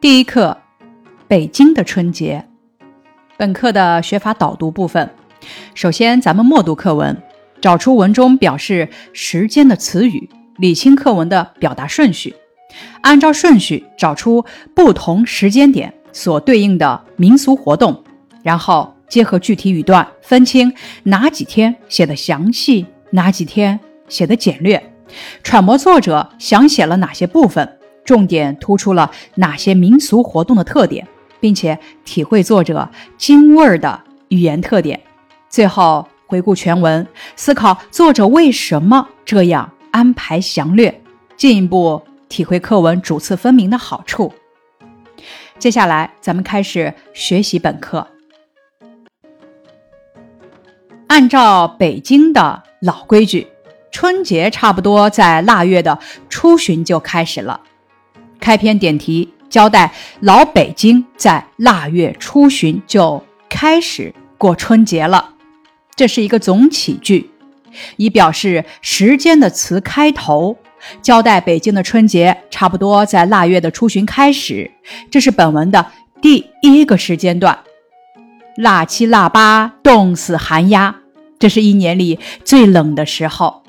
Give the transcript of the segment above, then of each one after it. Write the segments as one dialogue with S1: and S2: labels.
S1: 第一课，北京的春节。本课的学法导读部分，首先咱们默读课文，找出文中表示时间的词语，理清课文的表达顺序，按照顺序找出不同时间点所对应的民俗活动，然后结合具体语段，分清哪几天写的详细，哪几天写的简略，揣摩作者想写了哪些部分。重点突出了哪些民俗活动的特点，并且体会作者京味儿的语言特点。最后回顾全文，思考作者为什么这样安排详略，进一步体会课文主次分明的好处。接下来，咱们开始学习本课。按照北京的老规矩，春节差不多在腊月的初旬就开始了。开篇点题交代，老北京在腊月初旬就开始过春节了，这是一个总起句，以表示时间的词开头，交代北京的春节差不多在腊月的初旬开始，这是本文的第一个时间段。腊七腊八冻死寒鸦，这是一年里最冷的时候。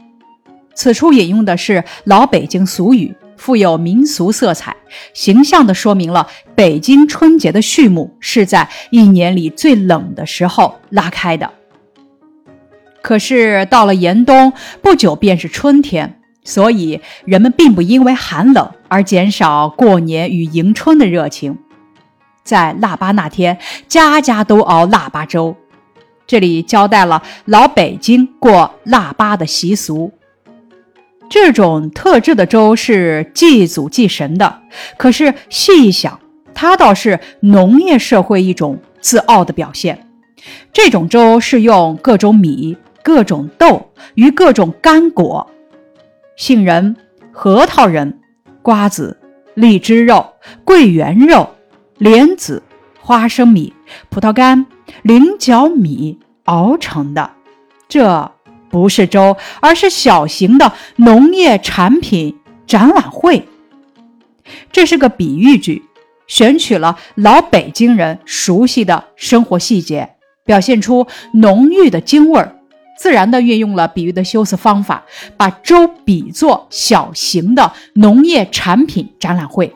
S1: 此处引用的是老北京俗语。富有民俗色彩，形象地说明了北京春节的序幕是在一年里最冷的时候拉开的。可是到了严冬，不久便是春天，所以人们并不因为寒冷而减少过年与迎春的热情。在腊八那天，家家都熬腊八粥。这里交代了老北京过腊八的习俗。这种特制的粥是祭祖祭神的，可是细一想，它倒是农业社会一种自傲的表现。这种粥是用各种米、各种豆与各种干果，杏仁、核桃仁、瓜子、荔枝肉、桂圆肉、莲子、花生米、葡萄干、菱角米熬成的。这。不是粥，而是小型的农业产品展览会。这是个比喻句，选取了老北京人熟悉的生活细节，表现出浓郁的京味儿，自然地运用了比喻的修辞方法，把粥比作小型的农业产品展览会，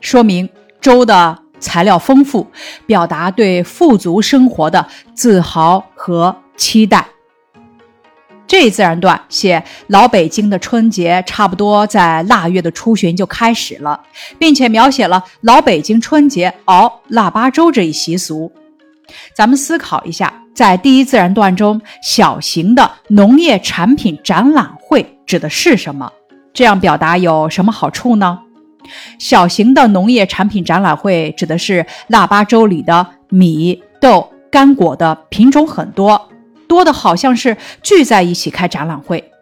S1: 说明粥的材料丰富，表达对富足生活的自豪和期待。这一自然段写老北京的春节差不多在腊月的初旬就开始了，并且描写了老北京春节熬腊八粥这一习俗。咱们思考一下，在第一自然段中，小型的农业产品展览会指的是什么？这样表达有什么好处呢？小型的农业产品展览会指的是腊八粥里的米、豆、干果的品种很多。多的好像是聚在一起开展览会。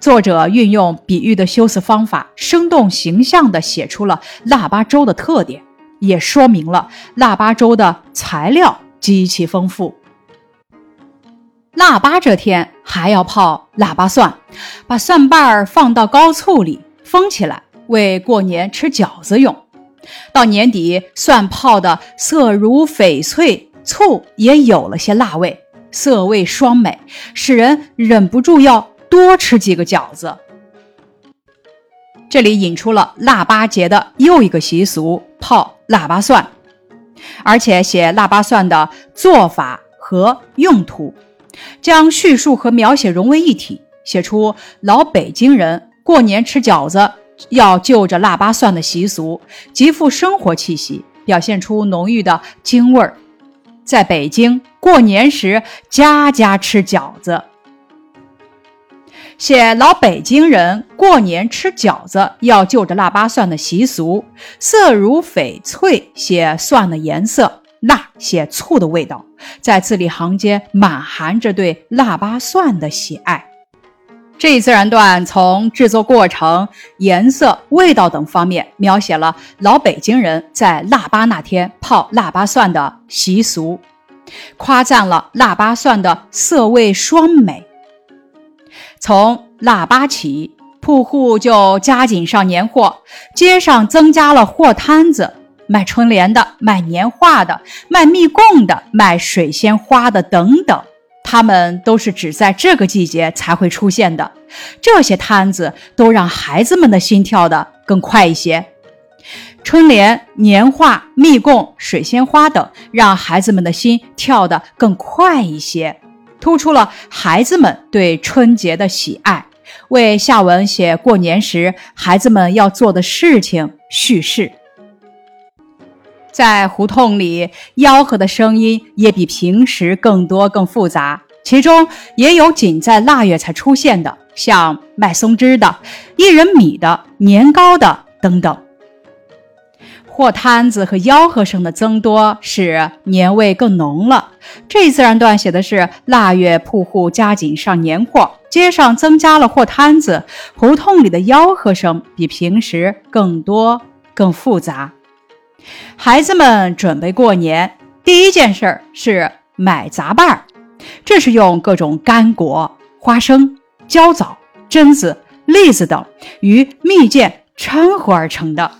S1: 作者运用比喻的修辞方法，生动形象地写出了腊八粥的特点，也说明了腊八粥的材料极其丰富。腊八这天还要泡腊八蒜，把蒜瓣儿放到高醋里封起来，为过年吃饺子用。到年底，蒜泡的色如翡翠，醋也有了些辣味。色味双美，使人忍不住要多吃几个饺子。这里引出了腊八节的又一个习俗——泡腊八蒜，而且写腊八蒜的做法和用途，将叙述和描写融为一体，写出老北京人过年吃饺子要就着腊八蒜的习俗，极富生活气息，表现出浓郁的京味儿。在北京过年时，家家吃饺子。写老北京人过年吃饺子要就着腊八蒜的习俗，色如翡翠，写蒜的颜色；辣，写醋的味道。在字里行间满含着对腊八蒜的喜爱。这一自然段从制作过程、颜色、味道等方面描写了老北京人在腊八那天泡腊八蒜的习俗，夸赞了腊八蒜的色味双美。从腊八起，铺户就加紧上年货，街上增加了货摊子，卖春联的、卖年画的、卖蜜供的、卖水仙花的等等。他们都是只在这个季节才会出现的，这些摊子都让孩子们的心跳的更快一些。春联、年画、蜜供、水仙花等，让孩子们的心跳得更快一些，突出了孩子们对春节的喜爱，为下文写过年时孩子们要做的事情叙事。在胡同里，吆喝的声音也比平时更多、更复杂。其中也有仅在腊月才出现的，像卖松枝的、一人米的、年糕的等等。货摊子和吆喝声的增多，使年味更浓了。这自然段写的是腊月铺户加紧上年货，街上增加了货摊子，胡同里的吆喝声比平时更多、更复杂。孩子们准备过年，第一件事儿是买杂拌儿，这是用各种干果、花生、焦枣、榛子、栗子等与蜜饯掺和而成的。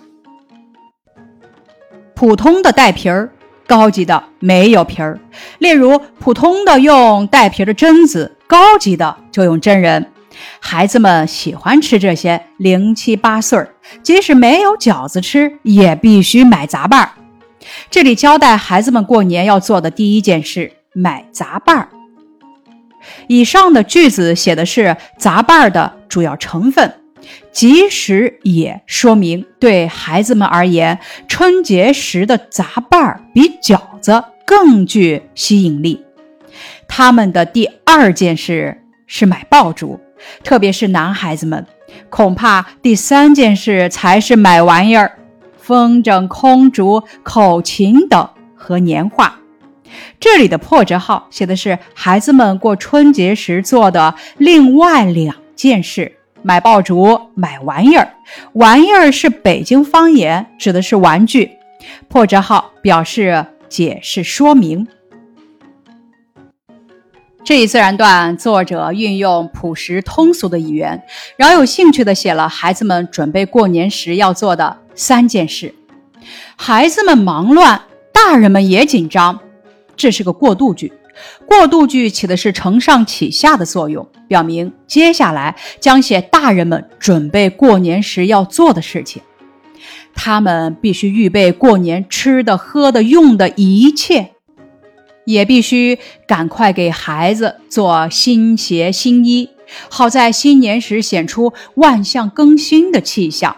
S1: 普通的带皮儿，高级的没有皮儿。例如，普通的用带皮的榛子，高级的就用真人。孩子们喜欢吃这些，零七八碎儿，即使没有饺子吃，也必须买杂拌儿。这里交代孩子们过年要做的第一件事：买杂拌儿。以上的句子写的是杂拌儿的主要成分，即使也说明对孩子们而言，春节时的杂拌儿比饺子更具吸引力。他们的第二件事是买爆竹。特别是男孩子们，恐怕第三件事才是买玩意儿：风筝、空竹、口琴等和年画。这里的破折号写的是孩子们过春节时做的另外两件事：买爆竹、买玩意儿。玩意儿是北京方言，指的是玩具。破折号表示解释说明。这一自然段，作者运用朴实通俗的语言，饶有兴趣地写了孩子们准备过年时要做的三件事。孩子们忙乱，大人们也紧张，这是个过渡句。过渡句起的是承上启下的作用，表明接下来将写大人们准备过年时要做的事情。他们必须预备过年吃的、喝的、用的一切。也必须赶快给孩子做新鞋新衣，好在新年时显出万象更新的气象。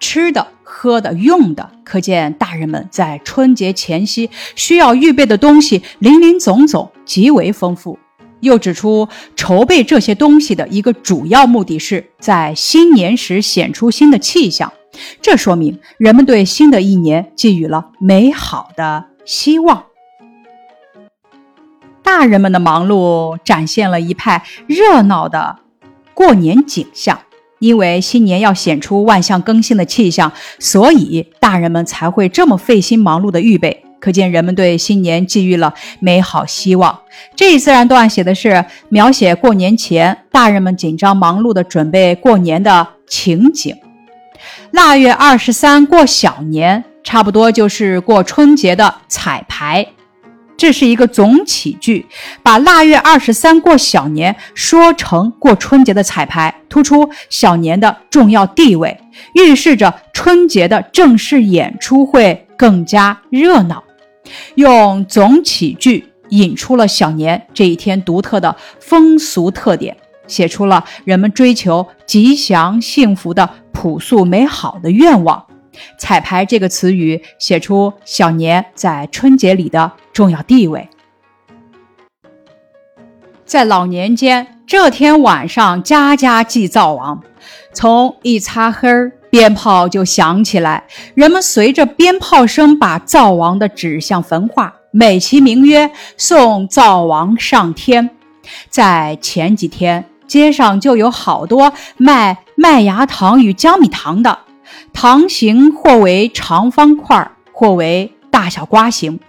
S1: 吃的、喝的、用的，可见大人们在春节前夕需要预备的东西林林总总，极为丰富。又指出，筹备这些东西的一个主要目的是在新年时显出新的气象，这说明人们对新的一年寄予了美好的希望。大人们的忙碌展现了一派热闹的过年景象。因为新年要显出万象更新的气象，所以大人们才会这么费心忙碌的预备。可见人们对新年寄予了美好希望。这一自然段写的是描写过年前大人们紧张忙碌的准备过年的情景。腊月二十三过小年，差不多就是过春节的彩排。这是一个总起句，把腊月二十三过小年说成过春节的彩排，突出小年的重要地位，预示着春节的正式演出会更加热闹。用总起句引出了小年这一天独特的风俗特点，写出了人们追求吉祥幸福的朴素美好的愿望。彩排这个词语写出小年在春节里的重要地位。在老年间，这天晚上家家祭灶王，从一擦黑儿，鞭炮就响起来，人们随着鞭炮声把灶王的指向焚化，美其名曰送灶王上天。在前几天，街上就有好多卖麦芽糖与江米糖的。糖形或为长方块，或为大小瓜形。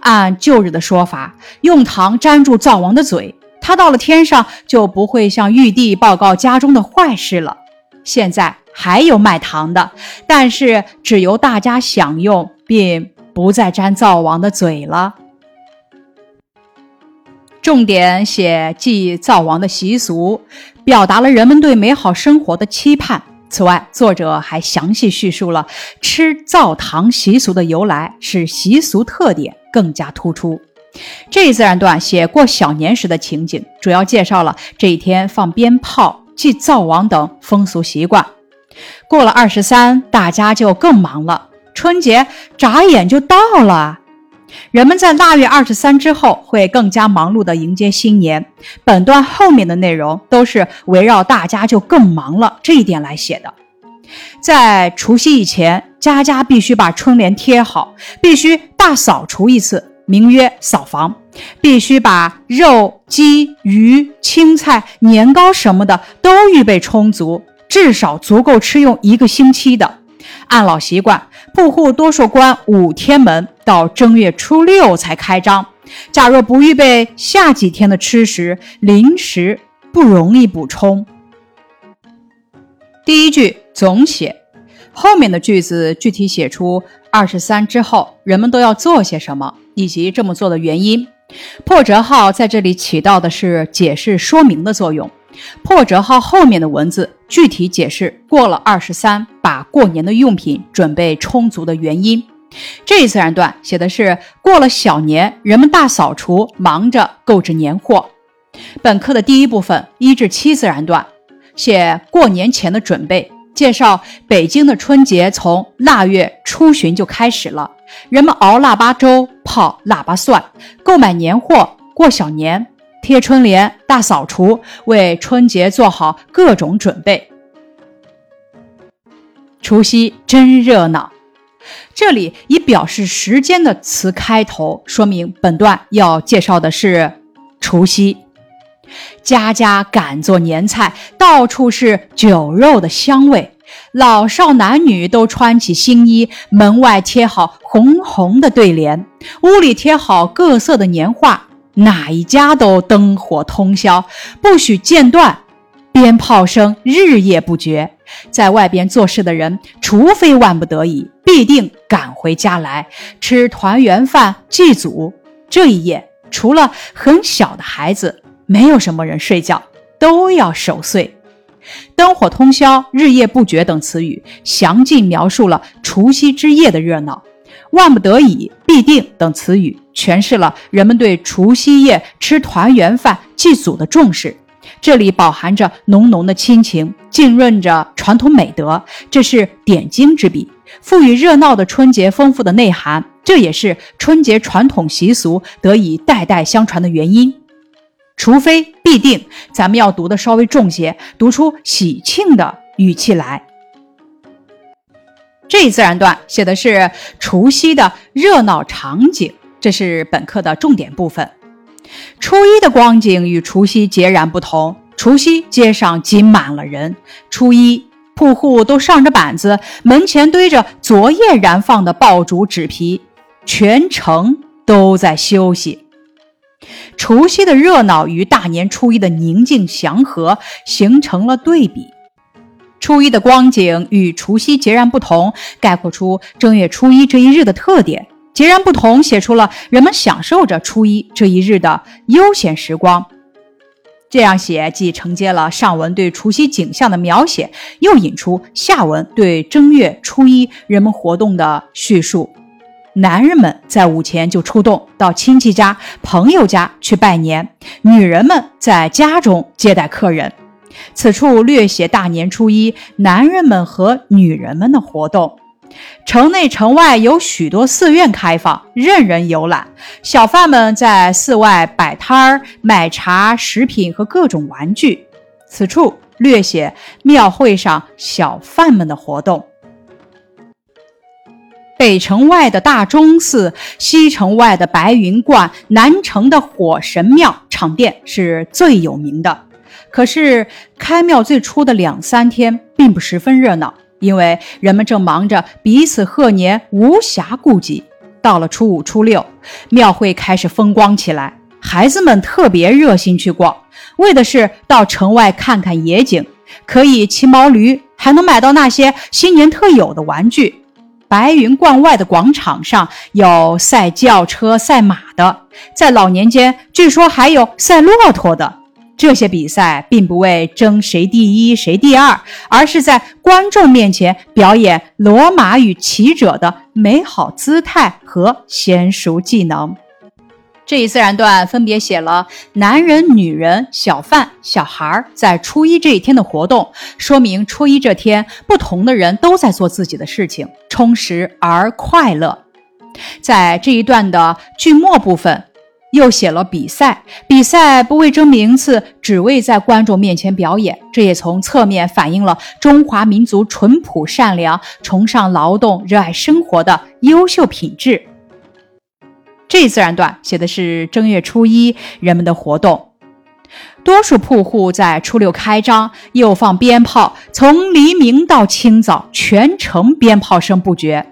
S1: 按旧日的说法，用糖粘住灶王的嘴，他到了天上就不会向玉帝报告家中的坏事了。现在还有卖糖的，但是只由大家享用，并不再沾灶王的嘴了。重点写祭灶王的习俗，表达了人们对美好生活的期盼。此外，作者还详细叙述了吃灶糖习俗的由来，使习俗特点更加突出。这一自然段写过小年时的情景，主要介绍了这一天放鞭炮、祭灶王等风俗习惯。过了二十三，大家就更忙了，春节眨眼就到了。人们在腊月二十三之后会更加忙碌地迎接新年。本段后面的内容都是围绕大家就更忙了这一点来写的。在除夕以前，家家必须把春联贴好，必须大扫除一次，名曰扫房。必须把肉、鸡、鱼、青菜、年糕什么的都预备充足，至少足够吃用一个星期的。按老习惯，铺户多数关五天门，到正月初六才开张。假若不预备下几天的吃食，临时不容易补充。第一句总写，后面的句子具体写出二十三之后人们都要做些什么，以及这么做的原因。破折号在这里起到的是解释说明的作用。破折号后面的文字具体解释过了二十三，把过年的用品准备充足的原因。这一自然段写的是过了小年，人们大扫除，忙着购置年货。本课的第一部分一至七自然段写过年前的准备，介绍北京的春节从腊月初旬就开始了，人们熬腊八粥、泡腊八蒜，购买年货，过小年。贴春联、大扫除，为春节做好各种准备。除夕真热闹，这里以表示时间的词开头，说明本段要介绍的是除夕。家家赶做年菜，到处是酒肉的香味，老少男女都穿起新衣，门外贴好红红的对联，屋里贴好各色的年画。哪一家都灯火通宵，不许间断，鞭炮声日夜不绝。在外边做事的人，除非万不得已，必定赶回家来吃团圆饭祭祖。这一夜，除了很小的孩子，没有什么人睡觉，都要守岁。灯火通宵、日夜不绝等词语，详尽描述了除夕之夜的热闹。万不得已、必定等词语诠释了人们对除夕夜吃团圆饭祭祖的重视，这里饱含着浓浓的亲情，浸润着传统美德，这是点睛之笔，赋予热闹的春节丰富的内涵。这也是春节传统习俗得以代代相传的原因。除非必定，咱们要读的稍微重些，读出喜庆的语气来。这一自然段写的是除夕的热闹场景，这是本课的重点部分。初一的光景与除夕截然不同。除夕街上挤满了人，初一铺户都上着板子，门前堆着昨夜燃放的爆竹纸皮，全城都在休息。除夕的热闹与大年初一的宁静祥和形成了对比。初一的光景与除夕截然不同，概括出正月初一这一日的特点。截然不同，写出了人们享受着初一这一日的悠闲时光。这样写既承接了上文对除夕景象的描写，又引出下文对正月初一人们活动的叙述。男人们在午前就出动到亲戚家、朋友家去拜年，女人们在家中接待客人。此处略写大年初一男人们和女人们的活动。城内城外有许多寺院开放，任人游览。小贩们在寺外摆摊儿卖茶、食品和各种玩具。此处略写庙会上小贩们的活动。北城外的大钟寺，西城外的白云观，南城的火神庙场殿是最有名的。可是开庙最初的两三天并不十分热闹，因为人们正忙着彼此贺年，无暇顾及。到了初五、初六，庙会开始风光起来，孩子们特别热心去逛，为的是到城外看看野景，可以骑毛驴，还能买到那些新年特有的玩具。白云观外的广场上有赛轿车、赛马的，在老年间据说还有赛骆驼的。这些比赛并不为争谁第一谁第二，而是在观众面前表演罗马与骑者的美好姿态和娴熟技能。这一自然段分别写了男人、女人、小贩、小孩在初一这一天的活动，说明初一这天不同的人都在做自己的事情，充实而快乐。在这一段的句末部分，又写了比赛，比赛不为争名次，只为在观众面前表演。这也从侧面反映了中华民族淳朴善良、崇尚劳动、热爱生活的优秀品质。这一自然段写的是正月初一人们的活动，多数铺户在初六开张，又放鞭炮，从黎明到清早，全城鞭炮声不绝。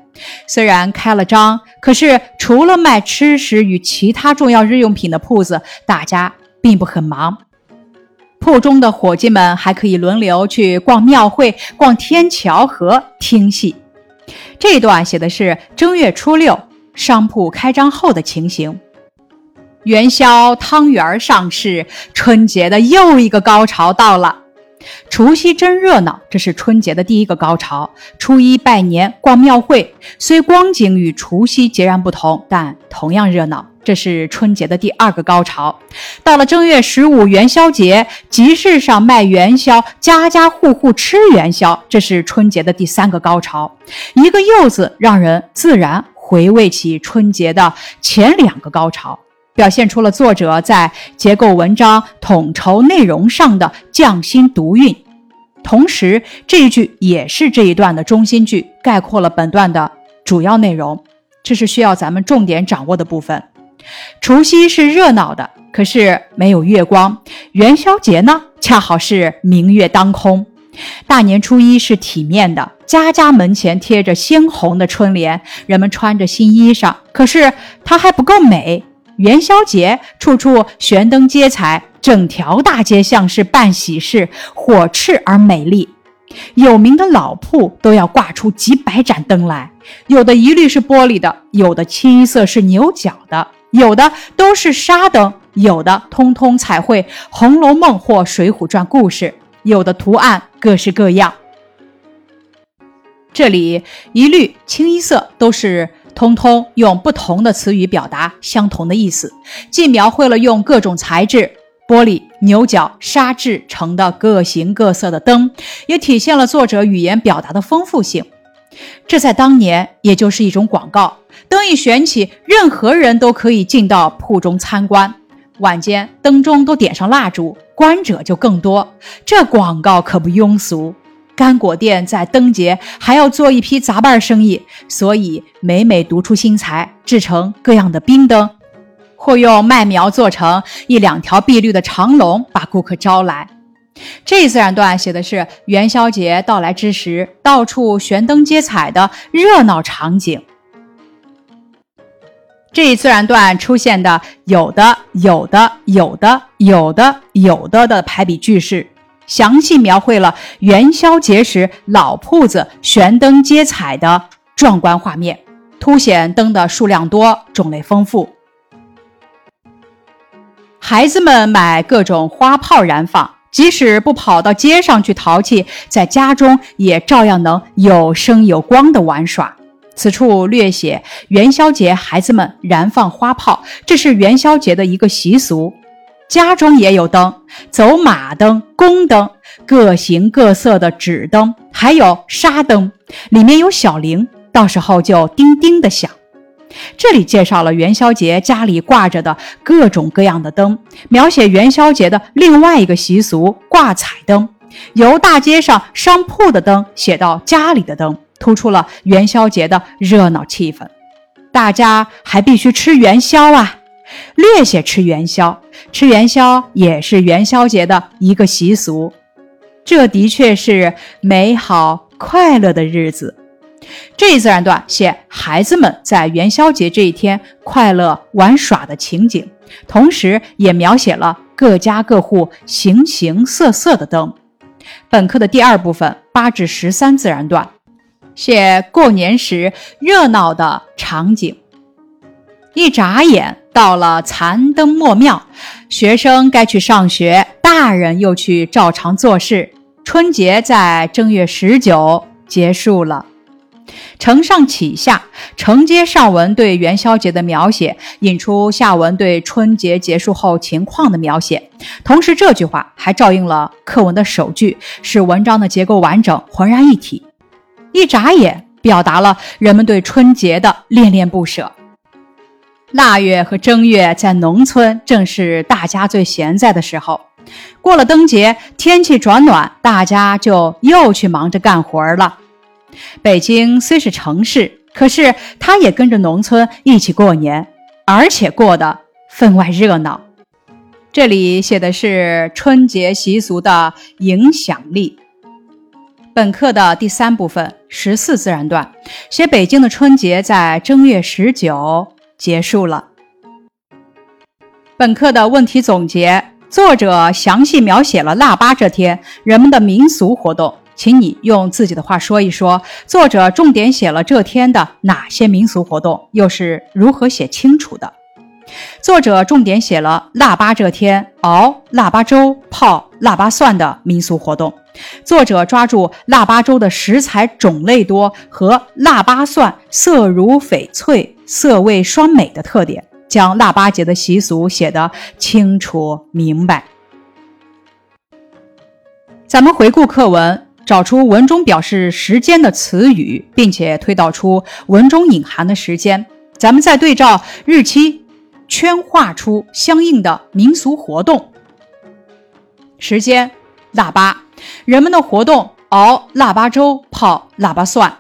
S1: 虽然开了张，可是除了卖吃食与其他重要日用品的铺子，大家并不很忙。铺中的伙计们还可以轮流去逛庙会、逛天桥和听戏。这段写的是正月初六。商铺开张后的情形，元宵汤圆上市，春节的又一个高潮到了。除夕真热闹，这是春节的第一个高潮。初一拜年逛庙会，虽光景与除夕截然不同，但同样热闹，这是春节的第二个高潮。到了正月十五元宵节，集市上卖元宵，家家户户吃元宵，这是春节的第三个高潮。一个“又”字，让人自然。回味起春节的前两个高潮，表现出了作者在结构文章、统筹内容上的匠心独运。同时，这一句也是这一段的中心句，概括了本段的主要内容。这是需要咱们重点掌握的部分。除夕是热闹的，可是没有月光；元宵节呢，恰好是明月当空。大年初一是体面的，家家门前贴着鲜红的春联，人们穿着新衣裳。可是它还不够美。元宵节处处悬灯接彩，整条大街像是办喜事，火炽而美丽。有名的老铺都要挂出几百盏灯来，有的一律是玻璃的，有的清一色是牛角的，有的都是纱灯，有的通通彩绘《红楼梦》或《水浒传》故事。有的图案各式各样，这里一律清一色，都是通通用不同的词语表达相同的意思，既描绘了用各种材质——玻璃、牛角、纱制成的各形各色的灯，也体现了作者语言表达的丰富性。这在当年也就是一种广告，灯一悬起，任何人都可以进到铺中参观。晚间灯中都点上蜡烛。观者就更多，这广告可不庸俗。干果店在灯节还要做一批杂办生意，所以每每独出心裁，制成各样的冰灯，或用麦苗做成一两条碧绿的长龙，把顾客招来。这一自然段写的是元宵节到来之时，到处悬灯接彩的热闹场景。这一自然段出现的有的、有的、有的、有的、有的的排比句式，详细描绘了元宵节时老铺子悬灯接彩的壮观画面，凸显灯的数量多、种类丰富。孩子们买各种花炮燃放，即使不跑到街上去淘气，在家中也照样能有声有光的玩耍。此处略写元宵节，孩子们燃放花炮，这是元宵节的一个习俗。家中也有灯，走马灯、宫灯，各形各色的纸灯，还有纱灯，里面有小铃，到时候就叮叮的响。这里介绍了元宵节家里挂着的各种各样的灯，描写元宵节的另外一个习俗——挂彩灯，由大街上商铺的灯写到家里的灯。突出了元宵节的热闹气氛，大家还必须吃元宵啊！略写吃元宵，吃元宵也是元宵节的一个习俗。这的确是美好快乐的日子。这一自然段写孩子们在元宵节这一天快乐玩耍的情景，同时也描写了各家各户形形色色的灯。本课的第二部分。八至十三自然段，写过年时热闹的场景。一眨眼到了残灯末庙，学生该去上学，大人又去照常做事。春节在正月十九结束了。承上启下，承接上文对元宵节的描写，引出下文对春节结束后情况的描写。同时，这句话还照应了课文的首句，使文章的结构完整，浑然一体。一眨眼，表达了人们对春节的恋恋不舍。腊月和正月在农村正是大家最闲在的时候。过了灯节，天气转暖，大家就又去忙着干活了。北京虽是城市，可是它也跟着农村一起过年，而且过得分外热闹。这里写的是春节习俗的影响力。本课的第三部分十四自然段，写北京的春节在正月十九结束了。本课的问题总结，作者详细描写了腊八这天人们的民俗活动。请你用自己的话说一说，作者重点写了这天的哪些民俗活动，又是如何写清楚的？作者重点写了腊八这天熬腊八粥、泡腊八蒜的民俗活动。作者抓住腊八粥的食材种类多和腊八蒜色如翡翠、色味双美的特点，将腊八节的习俗写得清楚明白。咱们回顾课文。找出文中表示时间的词语，并且推导出文中隐含的时间。咱们再对照日期，圈画出相应的民俗活动。时间：腊八，人们的活动：熬腊八粥、泡腊八蒜。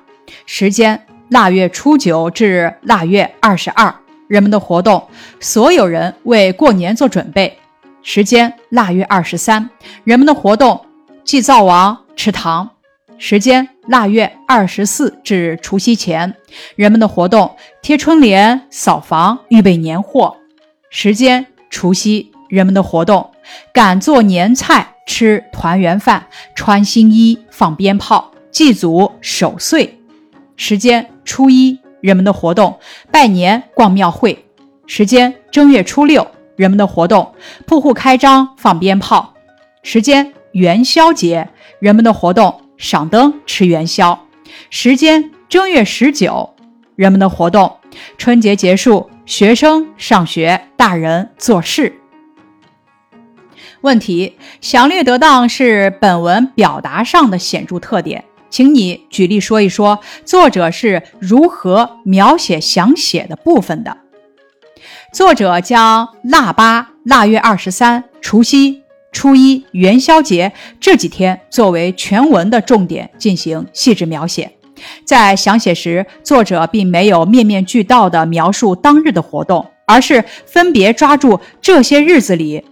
S1: 时间：腊月初九至腊月二十二，人们的活动：所有人为过年做准备。时间：腊月二十三，人们的活动：祭灶王。吃糖，时间腊月二十四至除夕前，人们的活动贴春联、扫房、预备年货。时间除夕，人们的活动赶做年菜、吃团圆饭、穿新衣、放鞭炮、祭祖、守岁。时间初一，人们的活动拜年、逛庙会。时间正月初六，人们的活动铺户开张、放鞭炮。时间元宵节。人们的活动：赏灯、吃元宵。时间：正月十九。人们的活动：春节结束，学生上学，大人做事。问题：详略得当是本文表达上的显著特点，请你举例说一说，作者是如何描写详写的部分的？作者将腊八、腊月二十三、除夕。初一元宵节这几天作为全文的重点进行细致描写，在详写时，作者并没有面面俱到地描述当日的活动，而是分别抓住这些日子里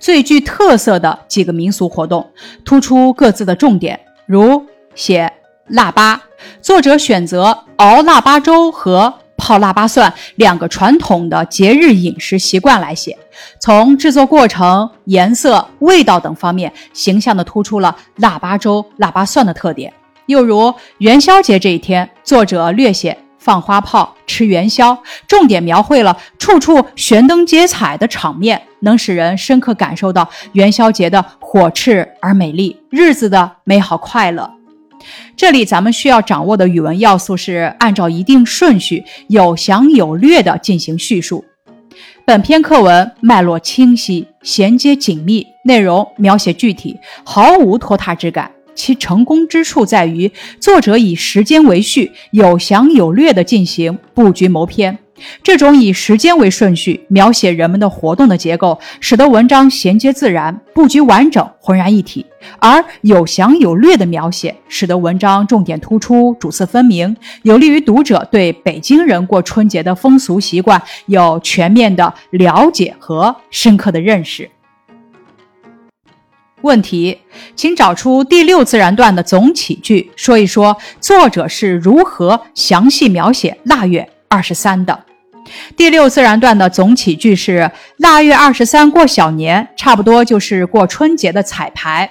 S1: 最具特色的几个民俗活动，突出各自的重点。如写腊八，作者选择熬腊八粥和。泡腊八蒜两个传统的节日饮食习惯来写，从制作过程、颜色、味道等方面，形象地突出了腊八粥、腊八蒜的特点。又如元宵节这一天，作者略写放花炮、吃元宵，重点描绘了处处悬灯结彩的场面，能使人深刻感受到元宵节的火炽而美丽，日子的美好快乐。这里咱们需要掌握的语文要素是按照一定顺序，有详有略地进行叙述。本篇课文脉络清晰，衔接紧密，内容描写具体，毫无拖沓之感。其成功之处在于，作者以时间为序，有详有略地进行布局谋篇。这种以时间为顺序描写人们的活动的结构，使得文章衔接自然，布局完整，浑然一体；而有详有略的描写，使得文章重点突出，主次分明，有利于读者对北京人过春节的风俗习惯有全面的了解和深刻的认识。问题，请找出第六自然段的总起句，说一说作者是如何详细描写腊月二十三的。第六自然段的总起句是：腊月二十三过小年，差不多就是过春节的彩排。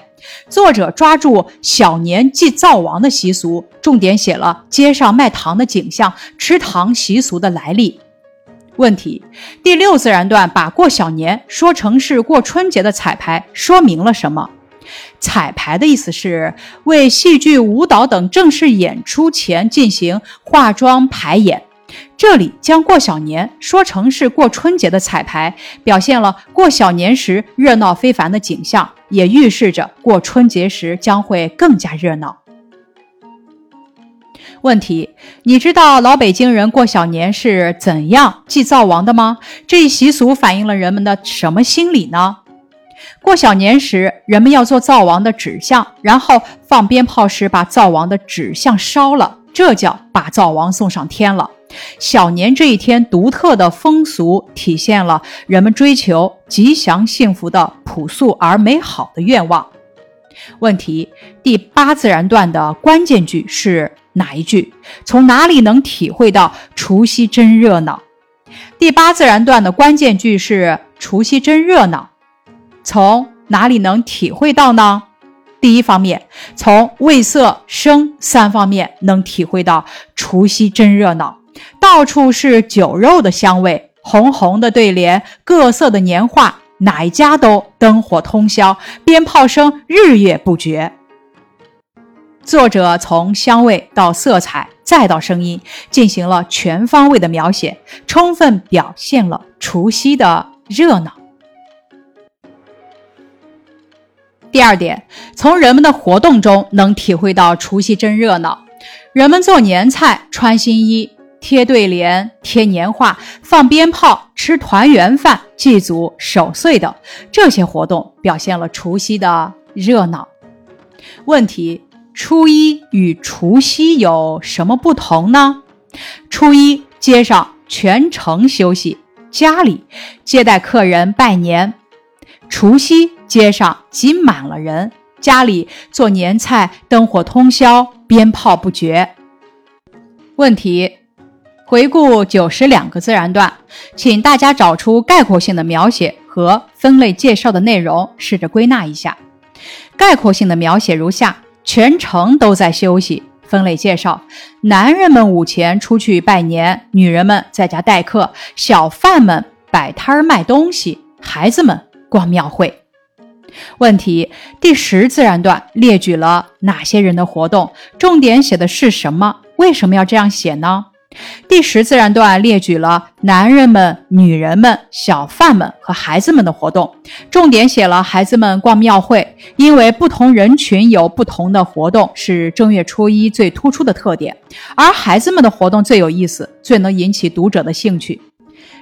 S1: 作者抓住小年祭灶王的习俗，重点写了街上卖糖的景象、吃糖习俗的来历。问题：第六自然段把过小年说成是过春节的彩排，说明了什么？彩排的意思是为戏剧、舞蹈等正式演出前进行化妆排演。这里将过小年说成是过春节的彩排，表现了过小年时热闹非凡的景象，也预示着过春节时将会更加热闹。问题：你知道老北京人过小年是怎样祭灶王的吗？这一习俗反映了人们的什么心理呢？过小年时，人们要做灶王的纸像，然后放鞭炮时把灶王的纸像烧了，这叫把灶王送上天了。小年这一天独特的风俗，体现了人们追求吉祥幸福的朴素而美好的愿望。问题：第八自然段的关键句是哪一句？从哪里能体会到除夕真热闹？第八自然段的关键句是除夕真热闹。从哪里能体会到呢？第一方面，从味色声三方面能体会到除夕真热闹，到处是酒肉的香味，红红的对联，各色的年画，哪一家都灯火通宵，鞭炮声日夜不绝。作者从香味到色彩再到声音，进行了全方位的描写，充分表现了除夕的热闹。第二点，从人们的活动中能体会到除夕真热闹。人们做年菜、穿新衣、贴对联、贴年画、放鞭炮、吃团圆饭、祭祖、守岁等这些活动，表现了除夕的热闹。问题：初一与除夕有什么不同呢？初一街上全城休息，家里接待客人拜年；除夕。街上挤满了人，家里做年菜，灯火通宵，鞭炮不绝。问题：回顾九十两个自然段，请大家找出概括性的描写和分类介绍的内容，试着归纳一下。概括性的描写如下：全城都在休息。分类介绍：男人们午前出去拜年，女人们在家待客，小贩们摆摊儿卖东西，孩子们逛庙会。问题第十自然段列举了哪些人的活动？重点写的是什么？为什么要这样写呢？第十自然段列举了男人们、女人们、小贩们和孩子们的活动，重点写了孩子们逛庙会，因为不同人群有不同的活动，是正月初一最突出的特点。而孩子们的活动最有意思，最能引起读者的兴趣。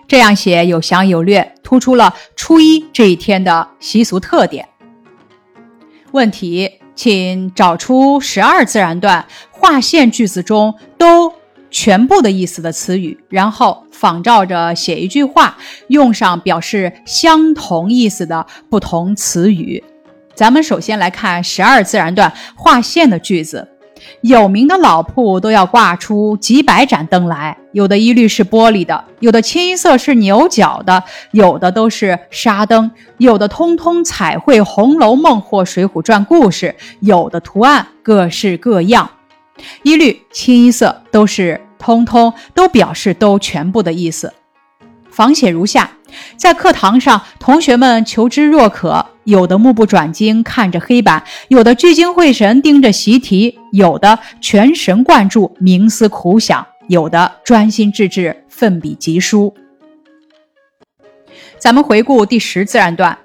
S1: 这样写有详有略，突出了初一这一天的习俗特点。问题，请找出十二自然段划线句子中都全部的意思的词语，然后仿照着写一句话，用上表示相同意思的不同词语。咱们首先来看十二自然段划线的句子。有名的老铺都要挂出几百盏灯来，有的一律是玻璃的，有的清一色是牛角的，有的都是纱灯，有的通通彩绘《红楼梦》或《水浒传》故事，有的图案各式各样。一律清一色都是通通，都表示都全部的意思。仿写如下：在课堂上，同学们求知若渴，有的目不转睛看着黑板，有的聚精会神盯着习题，有的全神贯注冥思苦想，有的专心致志奋笔疾书。咱们回顾第十自然段，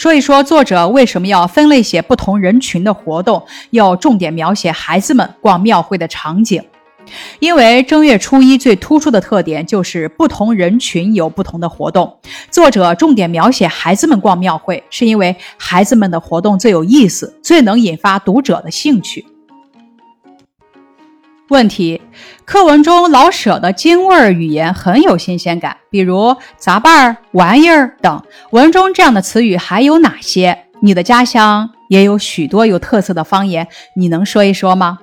S1: 说一说作者为什么要分类写不同人群的活动，要重点描写孩子们逛庙会的场景。因为正月初一最突出的特点就是不同人群有不同的活动。作者重点描写孩子们逛庙会，是因为孩子们的活动最有意思，最能引发读者的兴趣。问题：课文中老舍的京味儿语言很有新鲜感，比如杂拌儿、玩意儿等。文中这样的词语还有哪些？你的家乡也有许多有特色的方言，你能说一说吗？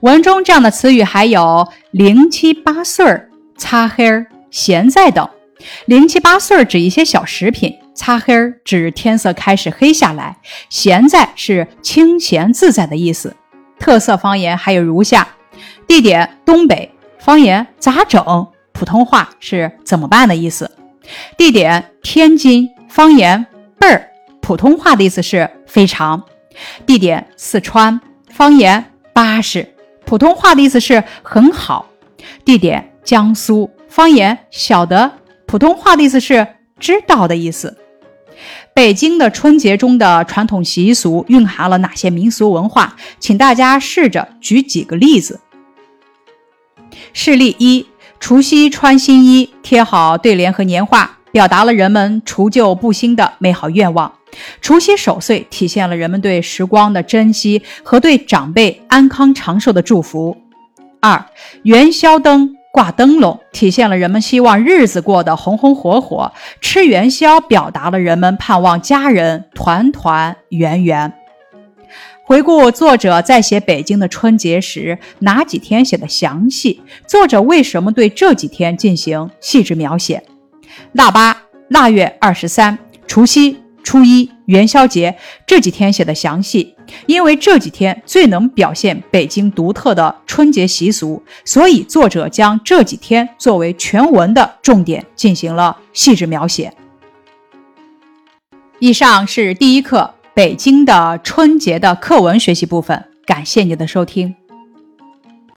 S1: 文中这样的词语还有零七八碎儿、擦黑儿、咸菜等。零七八碎儿指一些小食品，擦黑儿指天色开始黑下来，闲在是清闲自在的意思。特色方言还有如下：地点东北方言咋整？普通话是怎么办的意思。地点天津方言倍儿，普通话的意思是非常。地点四川方言巴适，普通话的意思是很好。地点江苏方言晓得，普通话的意思是知道的意思。北京的春节中的传统习俗蕴含了哪些民俗文化？请大家试着举几个例子。事例一：除夕穿新衣，贴好对联和年画，表达了人们除旧布新的美好愿望。除夕守岁，体现了人们对时光的珍惜和对长辈安康长寿的祝福。二元宵灯。挂灯笼，体现了人们希望日子过得红红火火；吃元宵，表达了人们盼望家人团团圆圆。回顾作者在写北京的春节时，哪几天写的详细？作者为什么对这几天进行细致描写？腊八、腊月二十三、除夕。初一元宵节这几天写的详细，因为这几天最能表现北京独特的春节习俗，所以作者将这几天作为全文的重点进行了细致描写。以上是第一课北京的春节的课文学习部分，感谢您的收听。